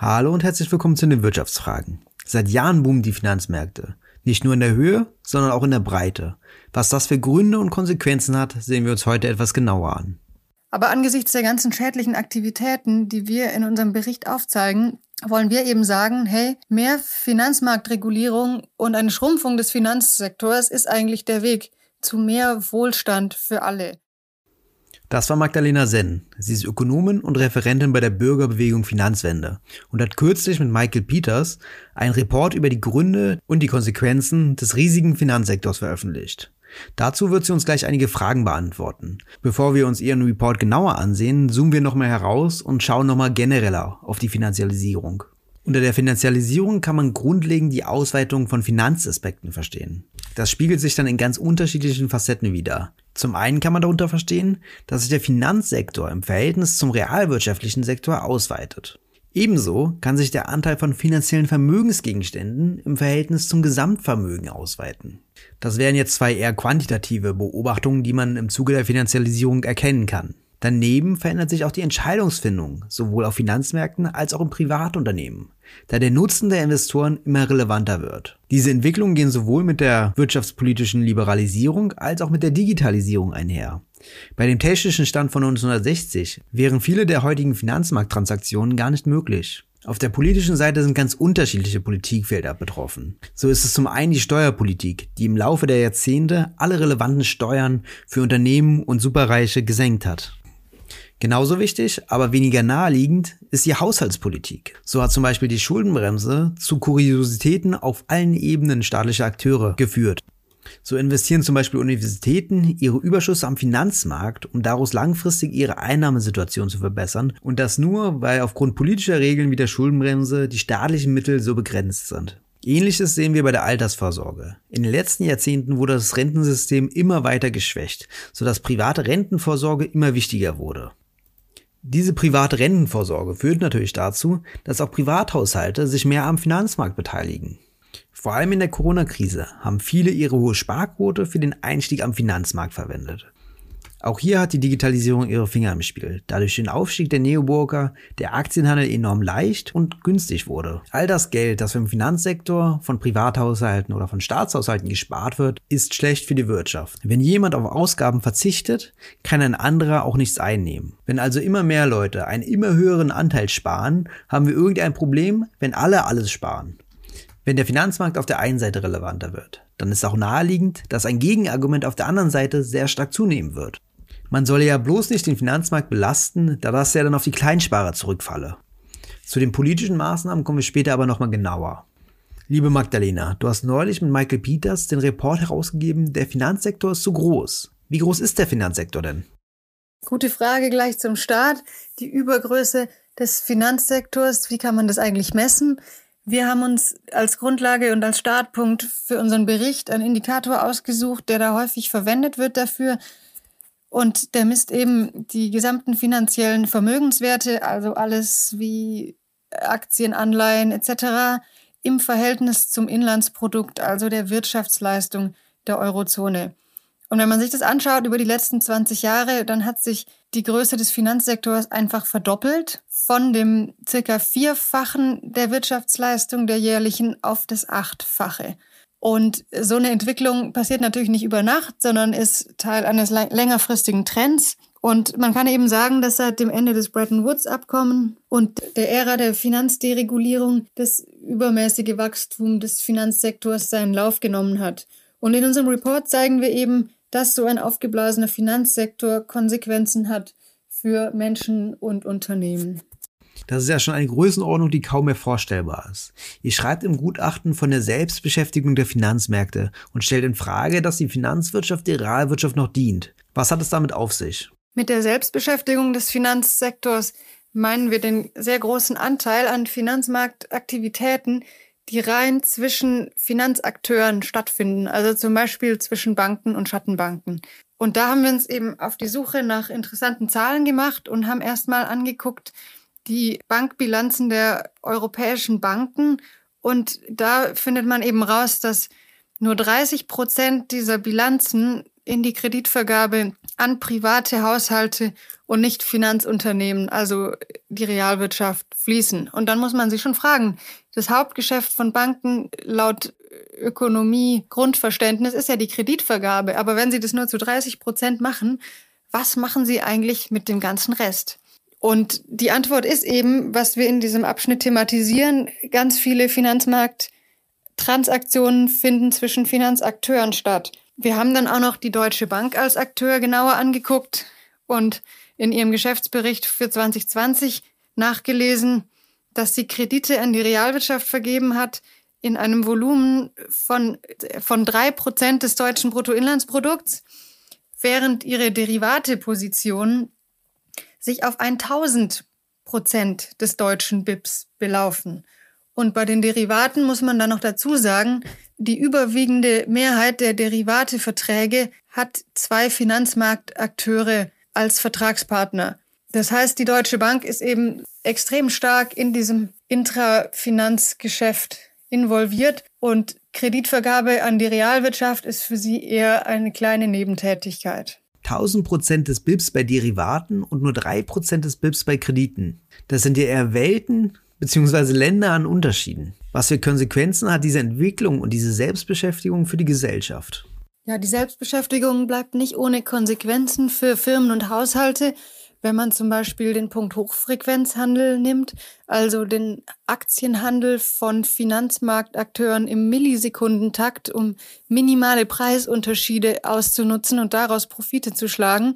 Hallo und herzlich willkommen zu den Wirtschaftsfragen. Seit Jahren boomen die Finanzmärkte. Nicht nur in der Höhe, sondern auch in der Breite. Was das für Gründe und Konsequenzen hat, sehen wir uns heute etwas genauer an. Aber angesichts der ganzen schädlichen Aktivitäten, die wir in unserem Bericht aufzeigen, wollen wir eben sagen, hey, mehr Finanzmarktregulierung und eine Schrumpfung des Finanzsektors ist eigentlich der Weg zu mehr Wohlstand für alle. Das war Magdalena Senn. Sie ist Ökonomin und Referentin bei der Bürgerbewegung Finanzwende und hat kürzlich mit Michael Peters einen Report über die Gründe und die Konsequenzen des riesigen Finanzsektors veröffentlicht. Dazu wird sie uns gleich einige Fragen beantworten. Bevor wir uns ihren Report genauer ansehen, zoomen wir nochmal heraus und schauen nochmal genereller auf die Finanzialisierung. Unter der Finanzialisierung kann man grundlegend die Ausweitung von Finanzaspekten verstehen. Das spiegelt sich dann in ganz unterschiedlichen Facetten wider. Zum einen kann man darunter verstehen, dass sich der Finanzsektor im Verhältnis zum realwirtschaftlichen Sektor ausweitet. Ebenso kann sich der Anteil von finanziellen Vermögensgegenständen im Verhältnis zum Gesamtvermögen ausweiten. Das wären jetzt zwei eher quantitative Beobachtungen, die man im Zuge der Finanzialisierung erkennen kann. Daneben verändert sich auch die Entscheidungsfindung, sowohl auf Finanzmärkten als auch im Privatunternehmen, da der Nutzen der Investoren immer relevanter wird. Diese Entwicklungen gehen sowohl mit der wirtschaftspolitischen Liberalisierung als auch mit der Digitalisierung einher. Bei dem technischen Stand von 1960 wären viele der heutigen Finanzmarkttransaktionen gar nicht möglich. Auf der politischen Seite sind ganz unterschiedliche Politikfelder betroffen. So ist es zum einen die Steuerpolitik, die im Laufe der Jahrzehnte alle relevanten Steuern für Unternehmen und Superreiche gesenkt hat. Genauso wichtig, aber weniger naheliegend, ist die Haushaltspolitik. So hat zum Beispiel die Schuldenbremse zu Kuriositäten auf allen Ebenen staatlicher Akteure geführt. So investieren zum Beispiel Universitäten ihre Überschüsse am Finanzmarkt, um daraus langfristig ihre Einnahmesituation zu verbessern und das nur, weil aufgrund politischer Regeln wie der Schuldenbremse die staatlichen Mittel so begrenzt sind. Ähnliches sehen wir bei der Altersvorsorge. In den letzten Jahrzehnten wurde das Rentensystem immer weiter geschwächt, sodass private Rentenvorsorge immer wichtiger wurde. Diese private Rentenvorsorge führt natürlich dazu, dass auch Privathaushalte sich mehr am Finanzmarkt beteiligen. Vor allem in der Corona-Krise haben viele ihre hohe Sparquote für den Einstieg am Finanzmarkt verwendet. Auch hier hat die Digitalisierung ihre Finger im Spiel, da durch den Aufstieg der Neoburger der Aktienhandel enorm leicht und günstig wurde. All das Geld, das im Finanzsektor von Privathaushalten oder von Staatshaushalten gespart wird, ist schlecht für die Wirtschaft. Wenn jemand auf Ausgaben verzichtet, kann ein anderer auch nichts einnehmen. Wenn also immer mehr Leute einen immer höheren Anteil sparen, haben wir irgendein Problem, wenn alle alles sparen. Wenn der Finanzmarkt auf der einen Seite relevanter wird, dann ist auch naheliegend, dass ein Gegenargument auf der anderen Seite sehr stark zunehmen wird. Man solle ja bloß nicht den Finanzmarkt belasten, da das ja dann auf die Kleinsparer zurückfalle. Zu den politischen Maßnahmen kommen wir später aber nochmal genauer. Liebe Magdalena, du hast neulich mit Michael Peters den Report herausgegeben, der Finanzsektor ist zu groß. Wie groß ist der Finanzsektor denn? Gute Frage gleich zum Start. Die Übergröße des Finanzsektors, wie kann man das eigentlich messen? Wir haben uns als Grundlage und als Startpunkt für unseren Bericht einen Indikator ausgesucht, der da häufig verwendet wird dafür. Und der misst eben die gesamten finanziellen Vermögenswerte, also alles wie Aktien, Anleihen etc. im Verhältnis zum Inlandsprodukt, also der Wirtschaftsleistung der Eurozone. Und wenn man sich das anschaut über die letzten 20 Jahre, dann hat sich die Größe des Finanzsektors einfach verdoppelt von dem circa vierfachen der Wirtschaftsleistung der jährlichen auf das achtfache. Und so eine Entwicklung passiert natürlich nicht über Nacht, sondern ist Teil eines längerfristigen Trends. Und man kann eben sagen, dass seit dem Ende des Bretton Woods-Abkommen und der Ära der Finanzderegulierung das übermäßige Wachstum des Finanzsektors seinen Lauf genommen hat. Und in unserem Report zeigen wir eben, dass so ein aufgeblasener Finanzsektor Konsequenzen hat für Menschen und Unternehmen. Das ist ja schon eine Größenordnung, die kaum mehr vorstellbar ist. Ihr schreibt im Gutachten von der Selbstbeschäftigung der Finanzmärkte und stellt in Frage, dass die Finanzwirtschaft der Realwirtschaft noch dient. Was hat es damit auf sich? Mit der Selbstbeschäftigung des Finanzsektors meinen wir den sehr großen Anteil an Finanzmarktaktivitäten, die rein zwischen Finanzakteuren stattfinden, also zum Beispiel zwischen Banken und Schattenbanken. Und da haben wir uns eben auf die Suche nach interessanten Zahlen gemacht und haben erstmal angeguckt, die Bankbilanzen der europäischen Banken. Und da findet man eben raus, dass nur 30 Prozent dieser Bilanzen in die Kreditvergabe an private Haushalte und nicht Finanzunternehmen, also die Realwirtschaft, fließen. Und dann muss man sich schon fragen, das Hauptgeschäft von Banken laut Ökonomie, Grundverständnis ist ja die Kreditvergabe. Aber wenn sie das nur zu 30 Prozent machen, was machen sie eigentlich mit dem ganzen Rest? Und die Antwort ist eben, was wir in diesem Abschnitt thematisieren, ganz viele Finanzmarkttransaktionen finden zwischen Finanzakteuren statt. Wir haben dann auch noch die Deutsche Bank als Akteur genauer angeguckt und in ihrem Geschäftsbericht für 2020 nachgelesen, dass sie Kredite an die Realwirtschaft vergeben hat in einem Volumen von, von drei Prozent des deutschen Bruttoinlandsprodukts, während ihre Derivatepositionen sich auf 1000 Prozent des deutschen BIPs belaufen. Und bei den Derivaten muss man dann noch dazu sagen, die überwiegende Mehrheit der Derivateverträge hat zwei Finanzmarktakteure als Vertragspartner. Das heißt, die Deutsche Bank ist eben extrem stark in diesem Intrafinanzgeschäft involviert und Kreditvergabe an die Realwirtschaft ist für sie eher eine kleine Nebentätigkeit. 1000 Prozent des BIPs bei Derivaten und nur 3 Prozent des BIPs bei Krediten. Das sind ja eher Welten bzw. Länder an Unterschieden. Was für Konsequenzen hat diese Entwicklung und diese Selbstbeschäftigung für die Gesellschaft? Ja, die Selbstbeschäftigung bleibt nicht ohne Konsequenzen für Firmen und Haushalte. Wenn man zum Beispiel den Punkt Hochfrequenzhandel nimmt, also den Aktienhandel von Finanzmarktakteuren im Millisekundentakt, um minimale Preisunterschiede auszunutzen und daraus Profite zu schlagen,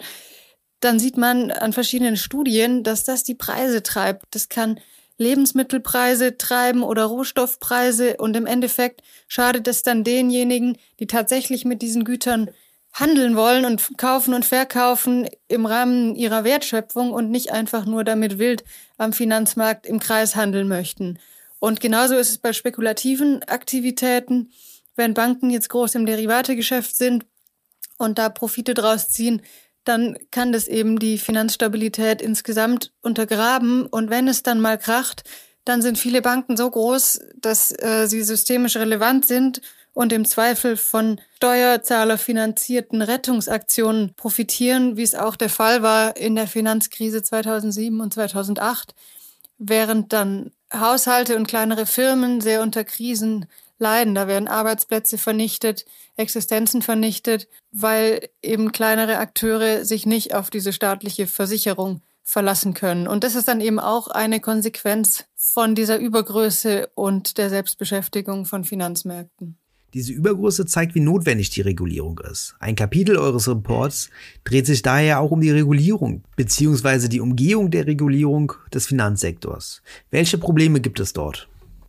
dann sieht man an verschiedenen Studien, dass das die Preise treibt. Das kann Lebensmittelpreise treiben oder Rohstoffpreise und im Endeffekt schadet es dann denjenigen, die tatsächlich mit diesen Gütern handeln wollen und kaufen und verkaufen im Rahmen ihrer Wertschöpfung und nicht einfach nur damit wild am Finanzmarkt im Kreis handeln möchten. Und genauso ist es bei spekulativen Aktivitäten. Wenn Banken jetzt groß im Derivategeschäft sind und da Profite draus ziehen, dann kann das eben die Finanzstabilität insgesamt untergraben. Und wenn es dann mal kracht, dann sind viele Banken so groß, dass äh, sie systemisch relevant sind und im Zweifel von steuerzahlerfinanzierten Rettungsaktionen profitieren, wie es auch der Fall war in der Finanzkrise 2007 und 2008, während dann Haushalte und kleinere Firmen sehr unter Krisen leiden. Da werden Arbeitsplätze vernichtet, Existenzen vernichtet, weil eben kleinere Akteure sich nicht auf diese staatliche Versicherung verlassen können. Und das ist dann eben auch eine Konsequenz von dieser Übergröße und der Selbstbeschäftigung von Finanzmärkten. Diese Übergröße zeigt, wie notwendig die Regulierung ist. Ein Kapitel eures Reports dreht sich daher auch um die Regulierung bzw. die Umgehung der Regulierung des Finanzsektors. Welche Probleme gibt es dort?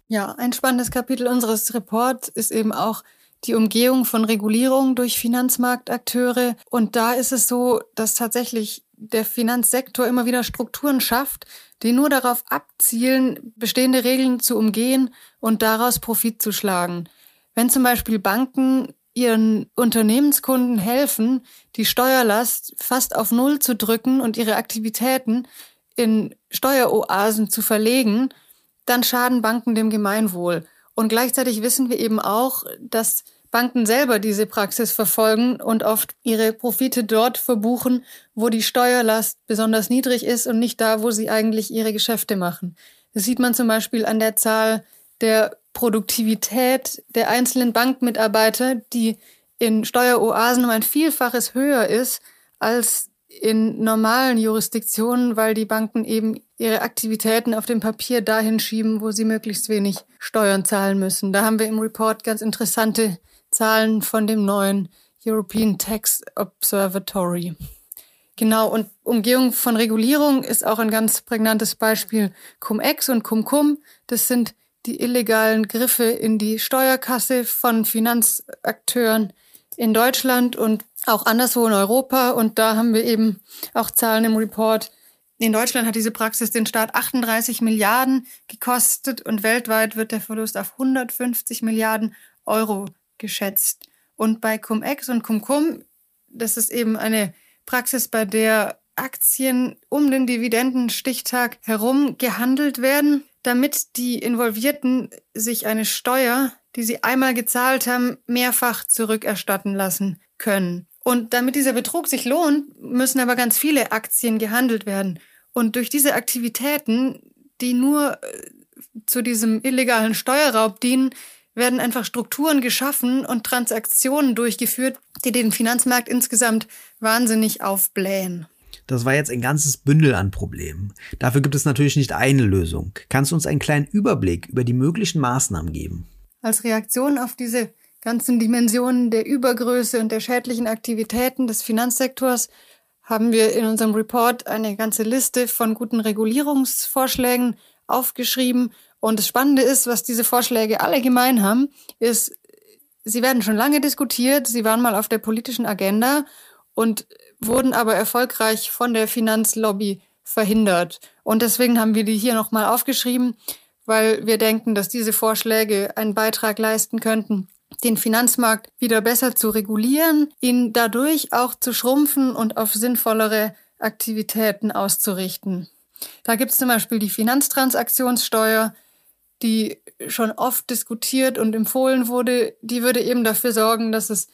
Ja, ein spannendes Kapitel unseres Reports ist eben auch die Umgehung von Regulierung durch Finanzmarktakteure. Und da ist es so, dass tatsächlich der Finanzsektor immer wieder Strukturen schafft, die nur darauf abzielen, bestehende Regeln zu umgehen und daraus Profit zu schlagen. Wenn zum Beispiel Banken ihren Unternehmenskunden helfen, die Steuerlast fast auf Null zu drücken und ihre Aktivitäten in Steueroasen zu verlegen, dann schaden Banken dem Gemeinwohl. Und gleichzeitig wissen wir eben auch, dass Banken selber diese Praxis verfolgen und oft ihre Profite dort verbuchen, wo die Steuerlast besonders niedrig ist und nicht da, wo sie eigentlich ihre Geschäfte machen. Das sieht man zum Beispiel an der Zahl der Produktivität der einzelnen Bankmitarbeiter, die in Steueroasen um ein Vielfaches höher ist als in normalen Jurisdiktionen, weil die Banken eben ihre Aktivitäten auf dem Papier dahin schieben, wo sie möglichst wenig Steuern zahlen müssen. Da haben wir im Report ganz interessante Zahlen von dem neuen European Tax Observatory. Genau, und Umgehung von Regulierung ist auch ein ganz prägnantes Beispiel Cum-Ex und Cum-Cum. Das sind die illegalen Griffe in die Steuerkasse von Finanzakteuren in Deutschland und auch anderswo in Europa. Und da haben wir eben auch Zahlen im Report. In Deutschland hat diese Praxis den Staat 38 Milliarden gekostet und weltweit wird der Verlust auf 150 Milliarden Euro geschätzt. Und bei Cum-Ex und Cum-Cum, das ist eben eine Praxis, bei der Aktien um den Dividendenstichtag herum gehandelt werden. Damit die Involvierten sich eine Steuer, die sie einmal gezahlt haben, mehrfach zurückerstatten lassen können. Und damit dieser Betrug sich lohnt, müssen aber ganz viele Aktien gehandelt werden. Und durch diese Aktivitäten, die nur äh, zu diesem illegalen Steuerraub dienen, werden einfach Strukturen geschaffen und Transaktionen durchgeführt, die den Finanzmarkt insgesamt wahnsinnig aufblähen. Das war jetzt ein ganzes Bündel an Problemen. Dafür gibt es natürlich nicht eine Lösung. Kannst du uns einen kleinen Überblick über die möglichen Maßnahmen geben? Als Reaktion auf diese ganzen Dimensionen der Übergröße und der schädlichen Aktivitäten des Finanzsektors haben wir in unserem Report eine ganze Liste von guten Regulierungsvorschlägen aufgeschrieben. Und das Spannende ist, was diese Vorschläge alle gemein haben, ist, sie werden schon lange diskutiert, sie waren mal auf der politischen Agenda und wurden aber erfolgreich von der Finanzlobby verhindert. Und deswegen haben wir die hier nochmal aufgeschrieben, weil wir denken, dass diese Vorschläge einen Beitrag leisten könnten, den Finanzmarkt wieder besser zu regulieren, ihn dadurch auch zu schrumpfen und auf sinnvollere Aktivitäten auszurichten. Da gibt es zum Beispiel die Finanztransaktionssteuer, die schon oft diskutiert und empfohlen wurde. Die würde eben dafür sorgen, dass es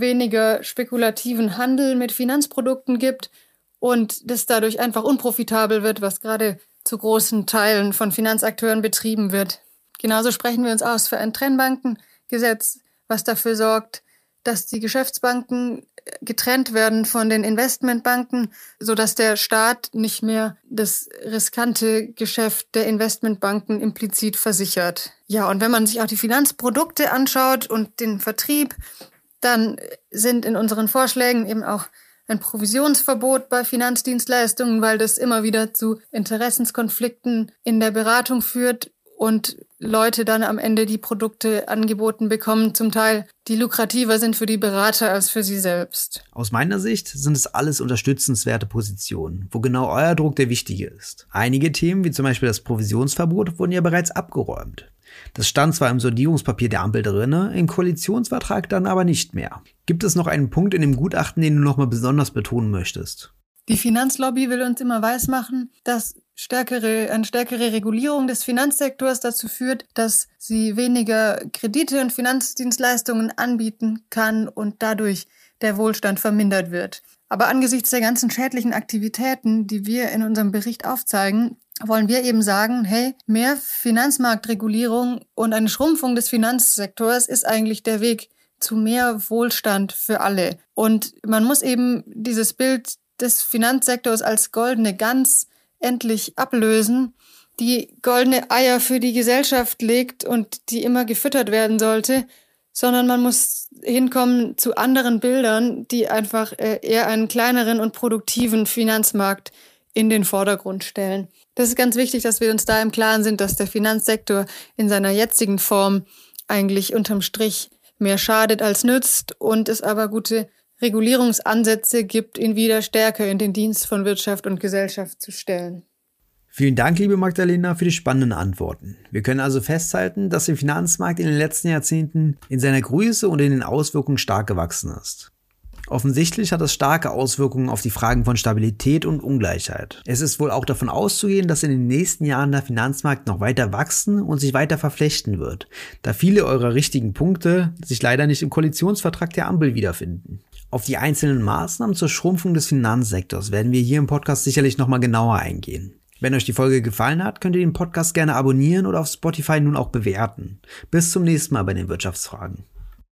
weniger spekulativen Handel mit Finanzprodukten gibt und das dadurch einfach unprofitabel wird, was gerade zu großen Teilen von Finanzakteuren betrieben wird. Genauso sprechen wir uns aus für ein Trennbankengesetz, was dafür sorgt, dass die Geschäftsbanken getrennt werden von den Investmentbanken, so dass der Staat nicht mehr das riskante Geschäft der Investmentbanken implizit versichert. Ja, und wenn man sich auch die Finanzprodukte anschaut und den Vertrieb, dann sind in unseren Vorschlägen eben auch ein Provisionsverbot bei Finanzdienstleistungen, weil das immer wieder zu Interessenskonflikten in der Beratung führt und Leute dann am Ende die Produkte angeboten bekommen, zum Teil, die lukrativer sind für die Berater als für sie selbst. Aus meiner Sicht sind es alles unterstützenswerte Positionen, wo genau euer Druck der wichtige ist. Einige Themen, wie zum Beispiel das Provisionsverbot, wurden ja bereits abgeräumt. Das stand zwar im Sondierungspapier der Ampel drinne, im Koalitionsvertrag dann aber nicht mehr. Gibt es noch einen Punkt in dem Gutachten, den du nochmal besonders betonen möchtest? Die Finanzlobby will uns immer weismachen, dass stärkere, eine stärkere Regulierung des Finanzsektors dazu führt, dass sie weniger Kredite und Finanzdienstleistungen anbieten kann und dadurch der Wohlstand vermindert wird. Aber angesichts der ganzen schädlichen Aktivitäten, die wir in unserem Bericht aufzeigen, wollen wir eben sagen, hey, mehr Finanzmarktregulierung und eine Schrumpfung des Finanzsektors ist eigentlich der Weg zu mehr Wohlstand für alle. Und man muss eben dieses Bild des Finanzsektors als goldene Gans endlich ablösen, die goldene Eier für die Gesellschaft legt und die immer gefüttert werden sollte, sondern man muss hinkommen zu anderen Bildern, die einfach äh, eher einen kleineren und produktiven Finanzmarkt in den Vordergrund stellen. Das ist ganz wichtig, dass wir uns da im Klaren sind, dass der Finanzsektor in seiner jetzigen Form eigentlich unterm Strich mehr schadet als nützt und es aber gute Regulierungsansätze gibt, ihn wieder stärker in den Dienst von Wirtschaft und Gesellschaft zu stellen. Vielen Dank, liebe Magdalena, für die spannenden Antworten. Wir können also festhalten, dass der Finanzmarkt in den letzten Jahrzehnten in seiner Größe und in den Auswirkungen stark gewachsen ist. Offensichtlich hat das starke Auswirkungen auf die Fragen von Stabilität und Ungleichheit. Es ist wohl auch davon auszugehen, dass in den nächsten Jahren der Finanzmarkt noch weiter wachsen und sich weiter verflechten wird, da viele eurer richtigen Punkte sich leider nicht im Koalitionsvertrag der Ampel wiederfinden. Auf die einzelnen Maßnahmen zur Schrumpfung des Finanzsektors werden wir hier im Podcast sicherlich nochmal genauer eingehen. Wenn euch die Folge gefallen hat, könnt ihr den Podcast gerne abonnieren oder auf Spotify nun auch bewerten. Bis zum nächsten Mal bei den Wirtschaftsfragen.